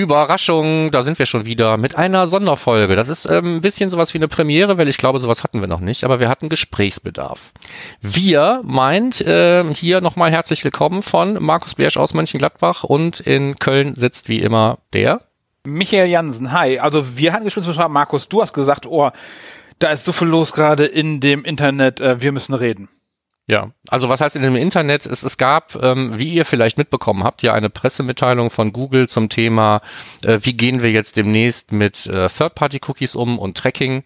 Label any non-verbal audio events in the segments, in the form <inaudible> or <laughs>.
Überraschung, da sind wir schon wieder mit einer Sonderfolge. Das ist ähm, ein bisschen sowas wie eine Premiere, weil ich glaube, sowas hatten wir noch nicht, aber wir hatten Gesprächsbedarf. Wir meint äh, hier nochmal herzlich willkommen von Markus Biersch aus Mönchengladbach und in Köln sitzt wie immer der Michael Jansen. Hi, also wir hatten Gesprächsbedarf. Markus, du hast gesagt, oh, da ist so viel los gerade in dem Internet, äh, wir müssen reden. Ja, also was heißt in dem Internet? Es, es gab, ähm, wie ihr vielleicht mitbekommen habt, ja eine Pressemitteilung von Google zum Thema, äh, wie gehen wir jetzt demnächst mit äh, Third-Party-Cookies um und Tracking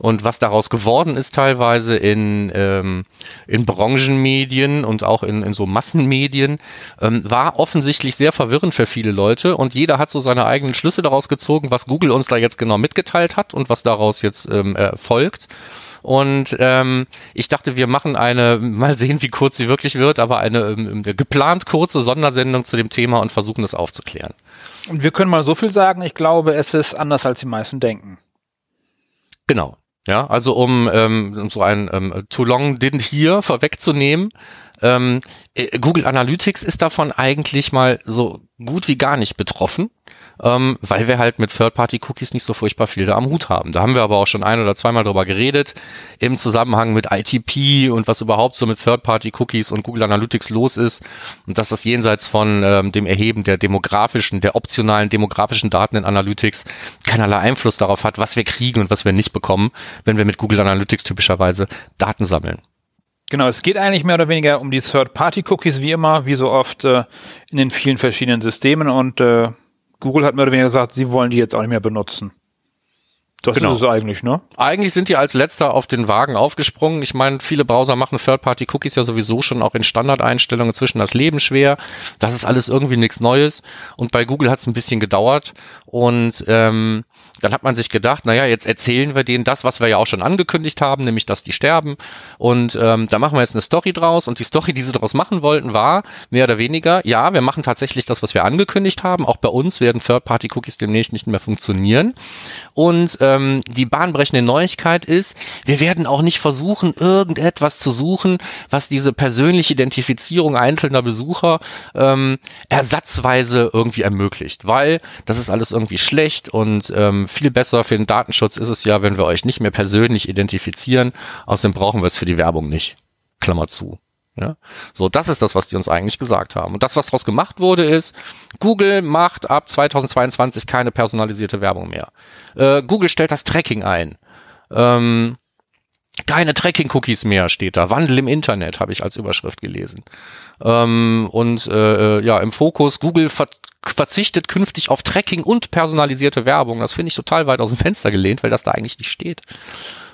und was daraus geworden ist teilweise in, ähm, in Branchenmedien und auch in, in so Massenmedien, ähm, war offensichtlich sehr verwirrend für viele Leute und jeder hat so seine eigenen Schlüsse daraus gezogen, was Google uns da jetzt genau mitgeteilt hat und was daraus jetzt ähm, erfolgt. Und ähm, ich dachte, wir machen eine, <laughs> mal sehen, wie kurz sie wirklich wird, aber eine ähm, geplant kurze Sondersendung zu dem Thema und versuchen das aufzuklären. Und wir können mal so viel sagen, ich glaube, es ist anders, als die meisten denken. Genau. Ja, also um ähm, so ein ähm, Too Long Didn't Hear vorwegzunehmen, ähm, äh, Google Analytics ist davon eigentlich mal so gut wie gar nicht betroffen ähm, weil wir halt mit Third-Party-Cookies nicht so furchtbar viel da am Hut haben. Da haben wir aber auch schon ein oder zweimal drüber geredet, im Zusammenhang mit ITP und was überhaupt so mit Third-Party-Cookies und Google Analytics los ist und dass das jenseits von ähm, dem Erheben der demografischen, der optionalen demografischen Daten in Analytics keinerlei Einfluss darauf hat, was wir kriegen und was wir nicht bekommen, wenn wir mit Google Analytics typischerweise Daten sammeln. Genau, es geht eigentlich mehr oder weniger um die Third-Party-Cookies, wie immer, wie so oft äh, in den vielen verschiedenen Systemen und äh, Google hat mehr oder weniger gesagt, sie wollen die jetzt auch nicht mehr benutzen. Das genau. ist es eigentlich, ne? Eigentlich sind die als letzter auf den Wagen aufgesprungen. Ich meine, viele Browser machen Third-Party-Cookies ja sowieso schon auch in Standardeinstellungen zwischen das Leben schwer. Das ist alles irgendwie nichts Neues. Und bei Google hat es ein bisschen gedauert. Und ähm, dann hat man sich gedacht, naja, jetzt erzählen wir denen das, was wir ja auch schon angekündigt haben, nämlich, dass die sterben. Und ähm, da machen wir jetzt eine Story draus. Und die Story, die sie daraus machen wollten, war mehr oder weniger, ja, wir machen tatsächlich das, was wir angekündigt haben. Auch bei uns werden Third-Party-Cookies demnächst nicht mehr funktionieren. Und ähm, die bahnbrechende Neuigkeit ist, wir werden auch nicht versuchen, irgendetwas zu suchen, was diese persönliche Identifizierung einzelner Besucher ähm, ersatzweise irgendwie ermöglicht. Weil das ist alles irgendwie schlecht und ähm, viel besser für den Datenschutz ist es ja, wenn wir euch nicht mehr persönlich identifizieren. Außerdem brauchen wir es für die Werbung nicht. Klammer zu. Ja, so, das ist das, was die uns eigentlich gesagt haben. Und das, was daraus gemacht wurde, ist, Google macht ab 2022 keine personalisierte Werbung mehr. Äh, Google stellt das Tracking ein. Ähm, keine Tracking-Cookies mehr steht da. Wandel im Internet habe ich als Überschrift gelesen. Ähm, und äh, äh ja, im Fokus Google ver verzichtet künftig auf Tracking und personalisierte Werbung. Das finde ich total weit aus dem Fenster gelehnt, weil das da eigentlich nicht steht.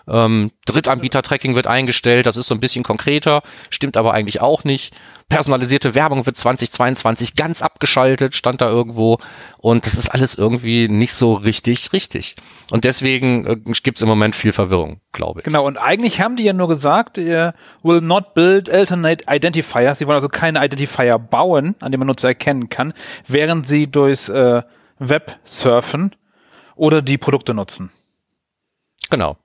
Ähm, Drittanbieter-Tracking wird eingestellt, das ist so ein bisschen konkreter, stimmt aber eigentlich auch nicht. Personalisierte Werbung wird 2022 ganz abgeschaltet, stand da irgendwo. Und das ist alles irgendwie nicht so richtig richtig. Und deswegen äh, gibt es im Moment viel Verwirrung, glaube ich. Genau, und eigentlich haben die ja nur gesagt, ihr will not build alternate identifiers. Sie wollen also keine Identifier bauen, an dem man Nutzer erkennen kann, während sie durchs äh, Web surfen oder die Produkte nutzen. Genau.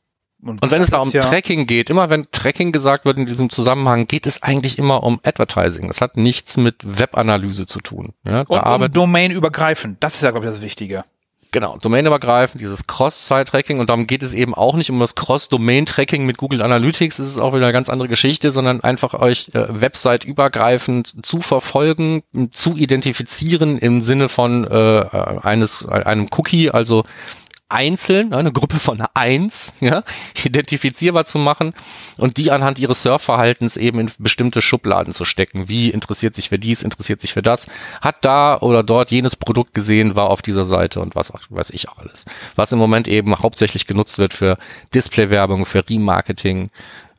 Und, und wenn es da um ja Tracking geht, immer wenn Tracking gesagt wird in diesem Zusammenhang, geht es eigentlich immer um Advertising. Das hat nichts mit Webanalyse zu tun. Ja, und um domainübergreifend. Das ist ja, glaube ich, das Wichtige. Genau, domainübergreifend, dieses Cross-Site-Tracking und darum geht es eben auch nicht um das Cross-Domain-Tracking mit Google Analytics, das ist auch wieder eine ganz andere Geschichte, sondern einfach euch äh, Website-übergreifend zu verfolgen, zu identifizieren im Sinne von äh, eines einem Cookie, also einzeln, ne, eine Gruppe von eins, <laughs> ja, identifizierbar zu machen und die anhand ihres Surfverhaltens eben in bestimmte Schubladen zu stecken. Wie interessiert sich für dies, interessiert sich für das, hat da oder dort jenes Produkt gesehen, war auf dieser Seite und was weiß ich auch alles. Was im Moment eben hauptsächlich genutzt wird für Displaywerbung, für Remarketing,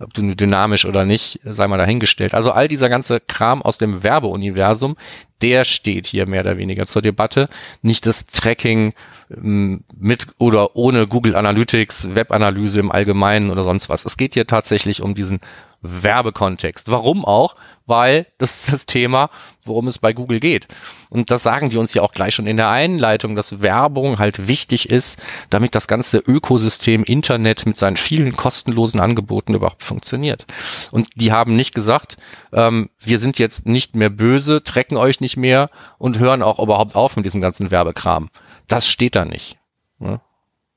ob du dynamisch oder nicht, sei mal dahingestellt. Also all dieser ganze Kram aus dem Werbeuniversum, der steht hier mehr oder weniger zur Debatte. Nicht das Tracking ähm, mit oder ohne Google Analytics, Webanalyse im Allgemeinen oder sonst was. Es geht hier tatsächlich um diesen Werbekontext. Warum auch? Weil das ist das Thema, worum es bei Google geht. Und das sagen die uns ja auch gleich schon in der Einleitung, dass Werbung halt wichtig ist, damit das ganze Ökosystem Internet mit seinen vielen kostenlosen Angeboten überhaupt funktioniert. Und die haben nicht gesagt, ähm, wir sind jetzt nicht mehr böse, trecken euch nicht mehr und hören auch überhaupt auf mit diesem ganzen Werbekram. Das steht da nicht. Ne?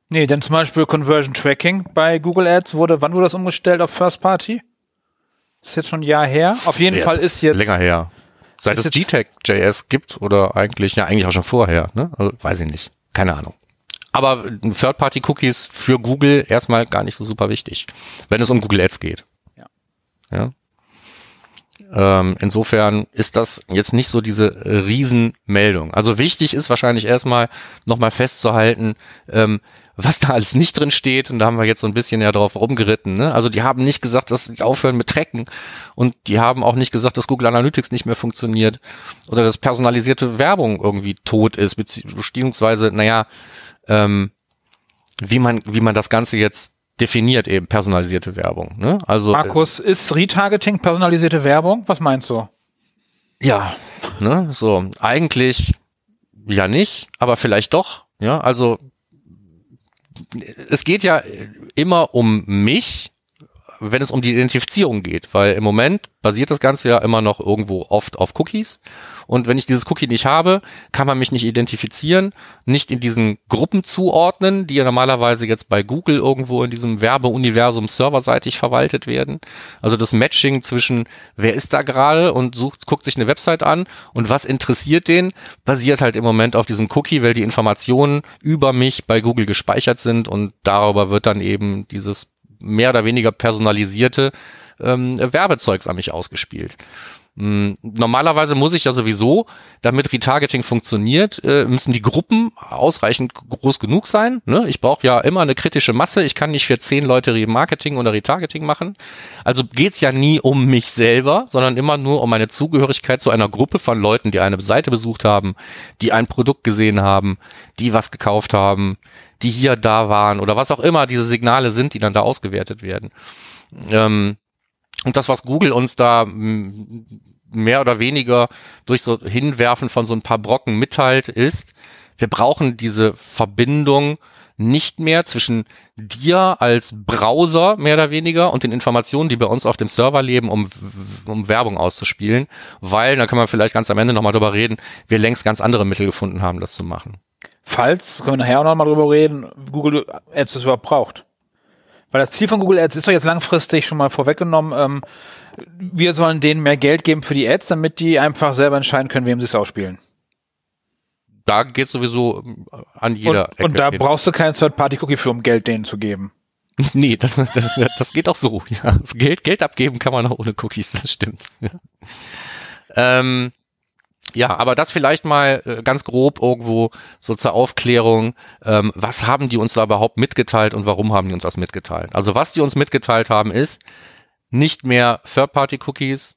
Nee, denn zum Beispiel Conversion Tracking bei Google Ads wurde, wann wurde das umgestellt auf First Party? Ist jetzt schon ein Jahr her. Auf jeden ja, Fall ist jetzt. Länger her. Seit es GTEC.js gibt oder eigentlich, ja, eigentlich auch schon vorher, ne? Also, weiß ich nicht. Keine Ahnung. Aber Third-Party-Cookies für Google erstmal gar nicht so super wichtig, wenn es um Google Ads geht. Ja. ja? Ähm, insofern ist das jetzt nicht so diese Riesenmeldung. Also wichtig ist wahrscheinlich erstmal nochmal festzuhalten, ähm, was da alles nicht drin steht. Und da haben wir jetzt so ein bisschen ja drauf rumgeritten. Ne? Also die haben nicht gesagt, dass sie aufhören mit Trecken. Und die haben auch nicht gesagt, dass Google Analytics nicht mehr funktioniert. Oder dass personalisierte Werbung irgendwie tot ist. Beziehungsweise, naja, ähm, wie man, wie man das Ganze jetzt definiert eben personalisierte Werbung. Ne? Also Markus, äh, ist Retargeting personalisierte Werbung? Was meinst du? Ja, ne, so eigentlich ja nicht, aber vielleicht doch. Ja, also es geht ja immer um mich, wenn es um die Identifizierung geht, weil im Moment basiert das Ganze ja immer noch irgendwo oft auf Cookies. Und wenn ich dieses Cookie nicht habe, kann man mich nicht identifizieren, nicht in diesen Gruppen zuordnen, die ja normalerweise jetzt bei Google irgendwo in diesem Werbeuniversum serverseitig verwaltet werden. Also das Matching zwischen wer ist da gerade und sucht, guckt sich eine Website an und was interessiert den, basiert halt im Moment auf diesem Cookie, weil die Informationen über mich bei Google gespeichert sind und darüber wird dann eben dieses mehr oder weniger personalisierte ähm, Werbezeugs an mich ausgespielt. Hm, normalerweise muss ich ja sowieso, damit Retargeting funktioniert, äh, müssen die Gruppen ausreichend groß genug sein. Ne? Ich brauche ja immer eine kritische Masse. Ich kann nicht für zehn Leute Remarketing oder Retargeting machen. Also geht's ja nie um mich selber, sondern immer nur um meine Zugehörigkeit zu einer Gruppe von Leuten, die eine Seite besucht haben, die ein Produkt gesehen haben, die was gekauft haben, die hier da waren oder was auch immer diese Signale sind, die dann da ausgewertet werden. Ähm, und das, was Google uns da mehr oder weniger durch so Hinwerfen von so ein paar Brocken mitteilt, ist, wir brauchen diese Verbindung nicht mehr zwischen dir als Browser mehr oder weniger und den Informationen, die bei uns auf dem Server leben, um, um Werbung auszuspielen, weil, da können wir vielleicht ganz am Ende nochmal drüber reden, wir längst ganz andere Mittel gefunden haben, das zu machen. Falls, können wir nachher auch nochmal drüber reden, Google Ads das überhaupt braucht. Weil das Ziel von Google Ads ist doch jetzt langfristig schon mal vorweggenommen, ähm, wir sollen denen mehr Geld geben für die Ads, damit die einfach selber entscheiden können, wem sie es ausspielen. Da geht sowieso äh, an jeder. Und, und da hin. brauchst du keinen Third-Party-Cookie für, um Geld denen zu geben. <laughs> Nee, das, das, das geht auch so. Ja. Also Geld, Geld abgeben kann man auch ohne Cookies, das stimmt. Ja. <laughs> Ähm, ja, aber das vielleicht mal äh, ganz grob irgendwo so zur Aufklärung. Ähm, was haben die uns da überhaupt mitgeteilt und warum haben die uns das mitgeteilt? Also was die uns mitgeteilt haben ist, nicht mehr Third-Party-Cookies,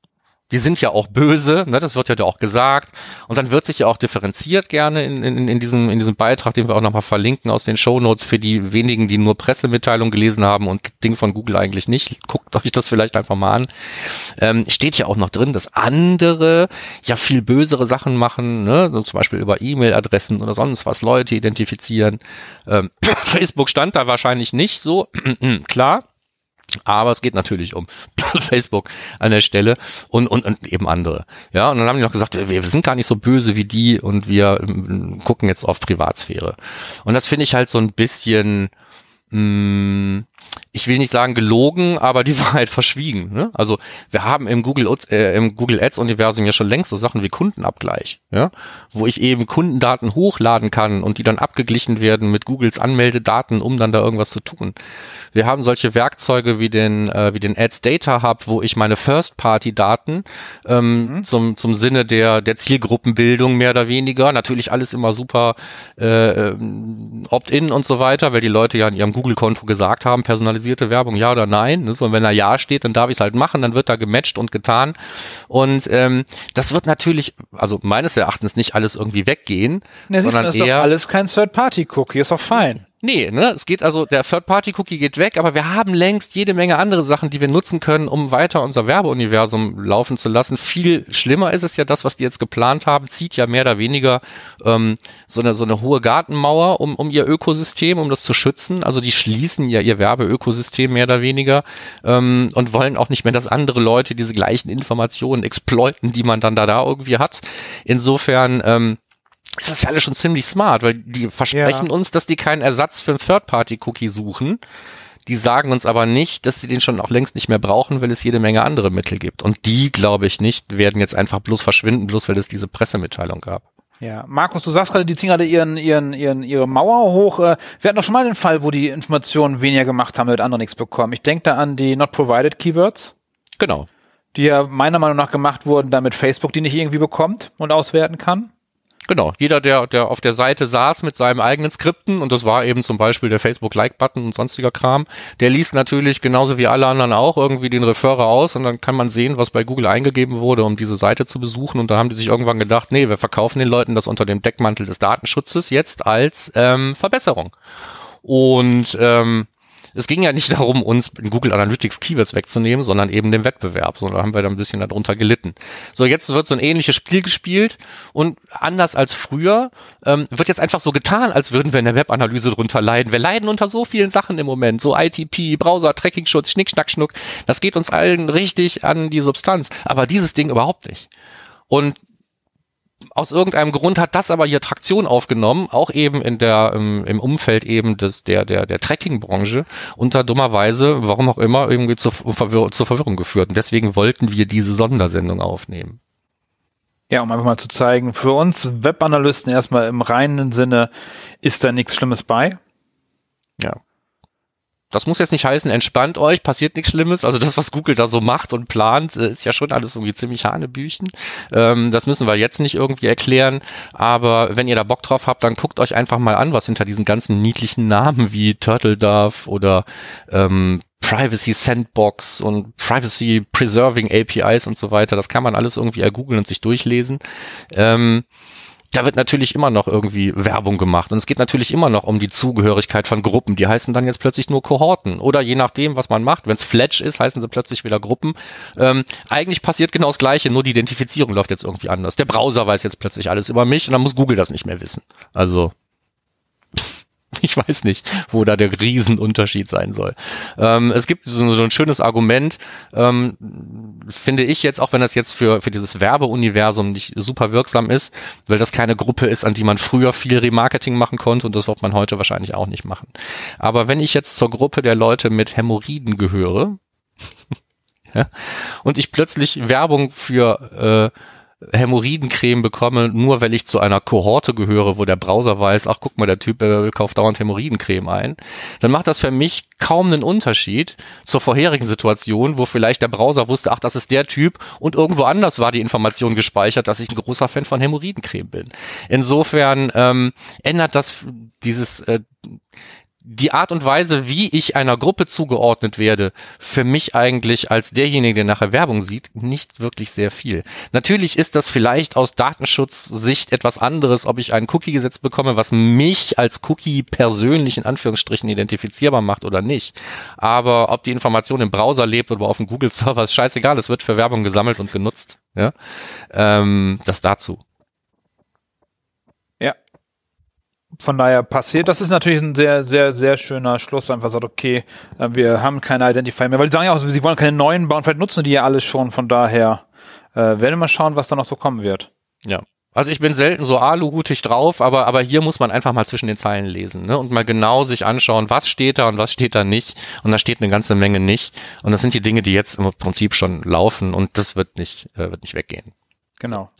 die sind ja auch böse, ne, das wird ja auch gesagt. Und dann wird sich ja auch differenziert gerne in, in, in, diesem, in diesem Beitrag, den wir auch nochmal verlinken aus den Show Notes für die wenigen, die nur Pressemitteilungen gelesen haben und Ding von Google eigentlich nicht. Guckt euch das vielleicht einfach mal an. Ähm, steht ja auch noch drin, dass andere ja viel bösere Sachen machen, ne, so zum Beispiel über E-Mail-Adressen oder sonst was Leute identifizieren. Ähm, <coughs> Facebook stand da wahrscheinlich nicht so, <clears throat> klar. Aber es geht natürlich um <laughs> Facebook an der Stelle und, und, und eben andere. Ja, und dann haben die noch gesagt, wir, sind gar nicht so böse wie die und wir ähm, gucken jetzt auf Privatsphäre. Und das finde ich halt so ein bisschen, mh, mm, ich will nicht sagen gelogen, aber die <laughs> Wahrheit verschwiegen. Ne? Also wir haben im Google, äh, im Google Ads Universum ja schon längst so Sachen wie Kundenabgleich, ja? wo ich eben Kundendaten hochladen kann und die dann abgeglichen werden mit Googles Anmeldedaten, um dann da irgendwas zu tun. Wir haben solche Werkzeuge wie den, äh, wie den Ads Data Hub, wo ich meine First-Party-Daten ähm, mhm. zum, zum Sinne der, der Zielgruppenbildung mehr oder weniger, natürlich alles immer super äh, ähm, Opt-in und so weiter, weil die Leute ja in ihrem Google-Konto gesagt haben, personalisierte Werbung ja oder nein. Ne? So, und wenn da Ja steht, dann darf ich es halt machen, dann wird da gematcht und getan. Und ähm, das wird natürlich, also meines Erachtens nicht alles irgendwie weggehen, ne, sondern ist eher alles kein Third-Party-Cookie, ist doch fein. Nee, ne? Es geht also, der Third-Party-Cookie geht weg, aber wir haben längst jede Menge andere Sachen, die wir nutzen können, um weiter unser Werbeuniversum laufen zu lassen. Viel schlimmer ist es ja, das, was die jetzt geplant haben, zieht ja mehr oder weniger ähm, so, eine, so eine hohe Gartenmauer um, um ihr Ökosystem, um das zu schützen. Also die schließen ja ihr Werbeökosystem mehr oder weniger ähm, und wollen auch nicht mehr, dass andere Leute diese gleichen Informationen exploiten, die man dann da, da irgendwie hat. Insofern ähm, ist das ja alles schon ziemlich smart, weil die versprechen ja. uns, dass die keinen Ersatz für einen Third-Party-Cookie suchen. Die sagen uns aber nicht, dass sie den schon auch längst nicht mehr brauchen, weil es jede Menge andere Mittel gibt. Und die, glaube ich nicht, werden jetzt einfach bloß verschwinden, bloß weil es diese Pressemitteilung gab. Ja, Markus, du sagst gerade, die ziehen gerade ihren, ihren, ihren, ihre Mauer hoch. Äh, wir hatten doch schon mal den Fall, wo die Informationen weniger gemacht haben, damit andere nichts bekommen. Ich denke da an die Not Provided Keywords. Genau. Die ja meiner Meinung nach gemacht wurden, damit Facebook die nicht irgendwie bekommt und auswerten kann. Genau, jeder, der, der auf der Seite saß mit seinem eigenen Skripten, und das war eben zum Beispiel der Facebook-Like-Button und sonstiger Kram, der liest natürlich genauso wie alle anderen auch irgendwie den Referrer aus und dann kann man sehen, was bei Google eingegeben wurde, um diese Seite zu besuchen. Und da haben die sich irgendwann gedacht, nee, wir verkaufen den Leuten das unter dem Deckmantel des Datenschutzes jetzt als ähm, Verbesserung. Und ähm, es ging ja nicht darum, uns in Google Analytics Keywords wegzunehmen, sondern eben den Wettbewerb. So, da haben wir da ein bisschen darunter gelitten. So, jetzt wird so ein ähnliches Spiel gespielt und anders als früher ähm, wird jetzt einfach so getan, als würden wir in der Webanalyse drunter leiden. Wir leiden unter so vielen Sachen im Moment, so ITP, Browser, Tracking-Schutz, Schnick, Schnack, Schnuck. Das geht uns allen richtig an die Substanz. Aber dieses Ding überhaupt nicht. Und aus irgendeinem Grund hat das aber hier Traktion aufgenommen, auch eben in der im, im Umfeld eben des der der der Tracking-Branche und da dummerweise, warum auch immer, irgendwie zur, Verwirr zur Verwirrung geführt. Und deswegen wollten wir diese Sondersendung aufnehmen. Ja, um einfach mal zu zeigen, für uns Webanalysten erstmal im reinen Sinne ist da nichts Schlimmes bei. Ja. Das muss jetzt nicht heißen, entspannt euch, passiert nichts Schlimmes. Also das, was Google da so macht und plant, äh, ist ja schon alles irgendwie ziemlich Hanebüchen. Ähm, das müssen wir jetzt nicht irgendwie erklären. Aber wenn ihr da Bock drauf habt, dann guckt euch einfach mal an, was hinter diesen ganzen niedlichen Namen wie Turtle Dove oder ähm, Privacy Sandbox und Privacy Preserving APIs und so weiter. Das kann man alles irgendwie ergoogeln und sich durchlesen. Ähm, da wird natürlich immer noch irgendwie Werbung gemacht. Und es geht natürlich immer noch um die Zugehörigkeit von Gruppen. Die heißen dann jetzt plötzlich nur Kohorten. Oder je nachdem, was man macht. Wenn es Fletch ist, heißen sie plötzlich wieder Gruppen. Ähm, eigentlich passiert genau das Gleiche, nur die Identifizierung läuft jetzt irgendwie anders. Der Browser weiß jetzt plötzlich alles über mich und dann muss Google das nicht mehr wissen. Also <laughs> Ich weiß nicht, wo da der Riesenunterschied sein soll. Ähm, es gibt so, so, ein schönes Argument, ähm, finde ich jetzt, auch wenn das jetzt für, für dieses Werbeuniversum nicht super wirksam ist, weil das keine Gruppe ist, an die man früher viel Remarketing machen konnte und das wird man heute wahrscheinlich auch nicht machen. Aber wenn ich jetzt zur Gruppe der Leute mit Hämorrhoiden gehöre, <laughs> ja, und ich plötzlich Werbung für äh, Hämorrhoidencreme bekomme, nur weil ich zu einer Kohorte gehöre, wo der Browser weiß, ach guck mal, der Typ äh, kauft dauernd Hämorrhoidencreme ein, dann macht das für mich kaum einen Unterschied zur vorherigen Situation, wo vielleicht der Browser wusste, ach, das ist der Typ und irgendwo anders war die Information gespeichert, dass ich ein großer Fan von Hämorrhoidencreme bin. Insofern ähm, ändert das dieses äh, die Art und Weise, wie ich einer Gruppe zugeordnet werde, für mich eigentlich als derjenige, der nachher Werbung sieht, nicht wirklich sehr viel. Natürlich ist das vielleicht aus Datenschutzsicht etwas anderes, ob ich ein Cookie gesetzt bekomme, was mich als Cookie persönlich in Anführungsstrichen identifizierbar macht oder nicht. Aber ob die Information im Browser lebt oder auf dem Google-Server, ist scheißegal. Es wird für Werbung gesammelt und genutzt. Ja, ähm, das dazu. Von daher passiert. Das ist natürlich ein sehr, sehr, sehr schöner Schluss. Einfach sagt, okay, äh, wir haben keine Identifier mehr, weil die sagen ja auch, sie wollen keine neuen bauen, vielleicht nutzen die ja alles schon. Von daher äh, werden wir mal schauen, was da noch so kommen wird. Ja. Also ich bin selten so aluhutig drauf, aber, aber hier muss man einfach mal zwischen den Zeilen lesen ne? und mal genau sich anschauen, was steht da und was steht da nicht. Und da steht eine ganze Menge nicht. Und das sind die Dinge, die jetzt im Prinzip schon laufen und das wird nicht, äh, wird nicht weggehen. Genau.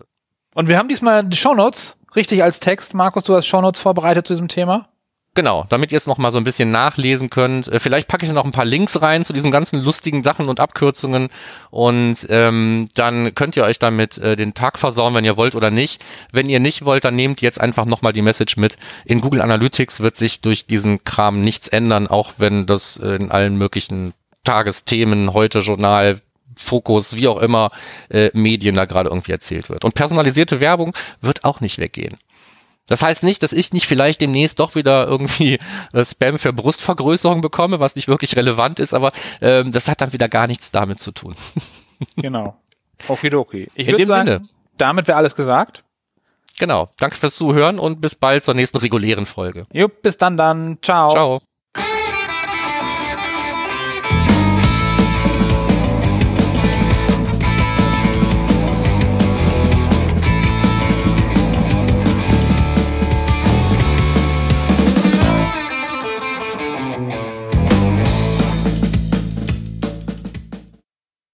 Und wir haben diesmal die Shownotes richtig als Text. Markus, du hast Shownotes vorbereitet zu diesem Thema? Genau, damit ihr es noch mal so ein bisschen nachlesen könnt. Äh, vielleicht packe ich noch ein paar Links rein zu diesen ganzen lustigen Sachen und Abkürzungen und ähm, dann könnt ihr euch damit äh, den Tag versauen, wenn ihr wollt oder nicht. Wenn ihr nicht wollt, dann nehmt jetzt einfach noch mal die Message mit. In Google Analytics wird sich durch diesen Kram nichts ändern, auch wenn das äh, in allen möglichen Tagesthemen, heute Journal, Fokus, wie auch immer, äh, Medien da gerade irgendwie erzählt wird. Und personalisierte Werbung wird auch nicht weggehen. Das heißt nicht, dass ich nicht vielleicht demnächst doch wieder irgendwie äh, Spam für Brustvergrößerung bekomme, was nicht wirklich relevant ist, aber ähm, das hat dann wieder gar nichts damit zu tun. <laughs> Genau. Okidoki. Ich In würde dem sagen, Sinne. damit wäre alles gesagt. Genau. Danke fürs Zuhören und bis bald zur nächsten regulären Folge. Jupp, bis dann dann. Ciao. Ciao.